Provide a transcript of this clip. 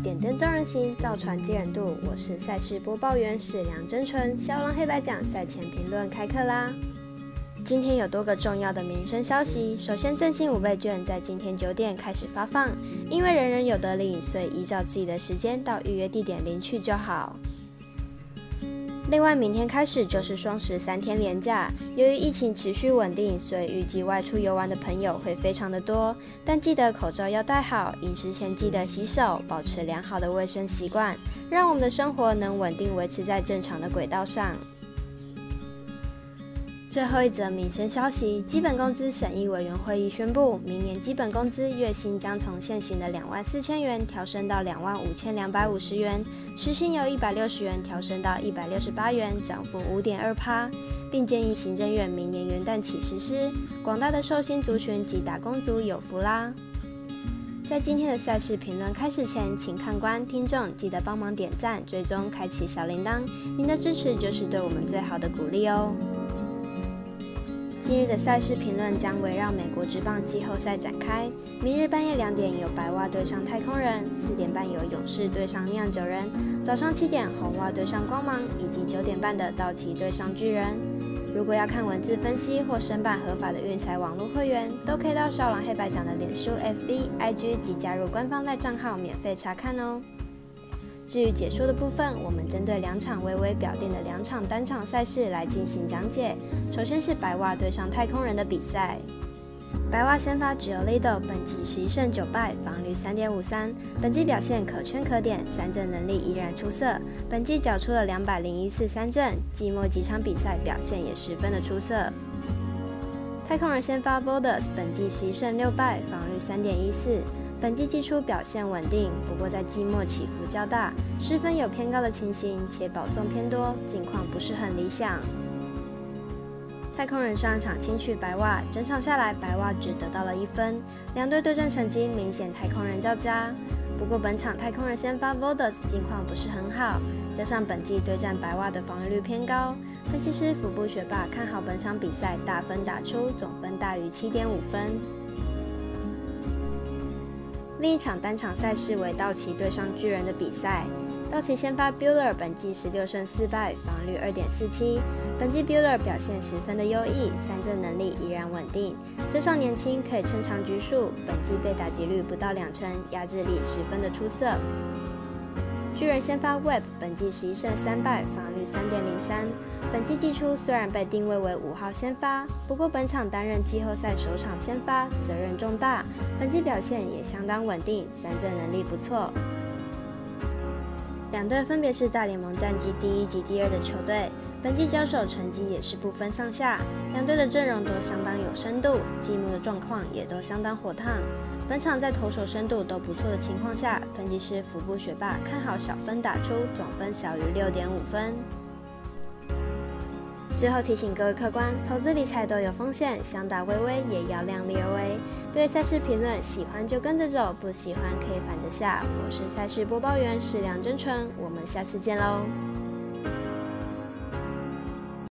点灯照人行，造船接人度。我是赛事播报员史良真纯。骁龙黑白奖赛前评论开课啦！今天有多个重要的民生消息。首先，振兴五倍券在今天九点开始发放，因为人人有得领，所以依照自己的时间到预约地点领取就好。另外，明天开始就是双十三天连假。由于疫情持续稳定，所以预计外出游玩的朋友会非常的多。但记得口罩要戴好，饮食前记得洗手，保持良好的卫生习惯，让我们的生活能稳定维持在正常的轨道上。最后一则民生消息：基本工资审议委员会议宣布，明年基本工资月薪将从现行的两万四千元调升到两万五千两百五十元，时薪由一百六十元调升到一百六十八元，涨幅五点二趴，并建议行政院明年元旦起实施。广大的寿星族群及打工族有福啦！在今天的赛事评论开始前，请看官、听众记得帮忙点赞、追踪、开启小铃铛，您的支持就是对我们最好的鼓励哦。今日的赛事评论将围绕美国职棒季后赛展开。明日半夜两点有白袜对上太空人，四点半有勇士对上酿酒人，早上七点红袜对上光芒，以及九点半的道奇对上巨人。如果要看文字分析或申办合法的运彩网络会员，都可以到少郎黑白奖的脸书、FB、IG 及加入官方赖账号免费查看哦。至于解说的部分，我们针对两场微微表定的两场单场赛事来进行讲解。首先是白袜对上太空人的比赛，白袜先发只有 Lido，本季十一胜九败，防率三点五三，本季表现可圈可点，三振能力依然出色，本季缴出了两百零一次三振，季末几场比赛表现也十分的出色。太空人先发 Bodas，本季十一胜六败，防率三点一四。本季季初表现稳定，不过在季末起伏较大，失分有偏高的情形，且保送偏多，近况不是很理想。太空人上场轻取白袜，整场下来白袜只得到了一分，两队对战成绩明显太空人较佳。不过本场太空人先发 Vodas 近况不是很好，加上本季对战白袜的防御率偏高，分析师腹部学霸看好本场比赛大分打出，总分大于七点五分。另一场单场赛事为道奇对上巨人的比赛。道奇先发 Bueller 本季十六胜四败，防率二点四七。本季 Bueller 表现十分的优异，三振能力依然稳定，身上年轻，可以撑长局数。本季被打击率不到两成，压制力十分的出色。巨人先发 Web 本季十一胜三败，防率三点零三。本季季初虽然被定位为五号先发，不过本场担任季后赛首场先发，责任重大。本季表现也相当稳定，三振能力不错。两队分别是大联盟战绩第一及第二的球队，本季交手成绩也是不分上下。两队的阵容都相当有深度，季末的状况也都相当火烫。本场在投手深度都不错的情况下，分析师福部学霸看好小分打出，总分小于六点五分。最后提醒各位客官，投资理财都有风险，想打微微也要量力而为。对赛事评论，喜欢就跟着走，不喜欢可以反着下。我是赛事播报员史梁真纯，我们下次见喽。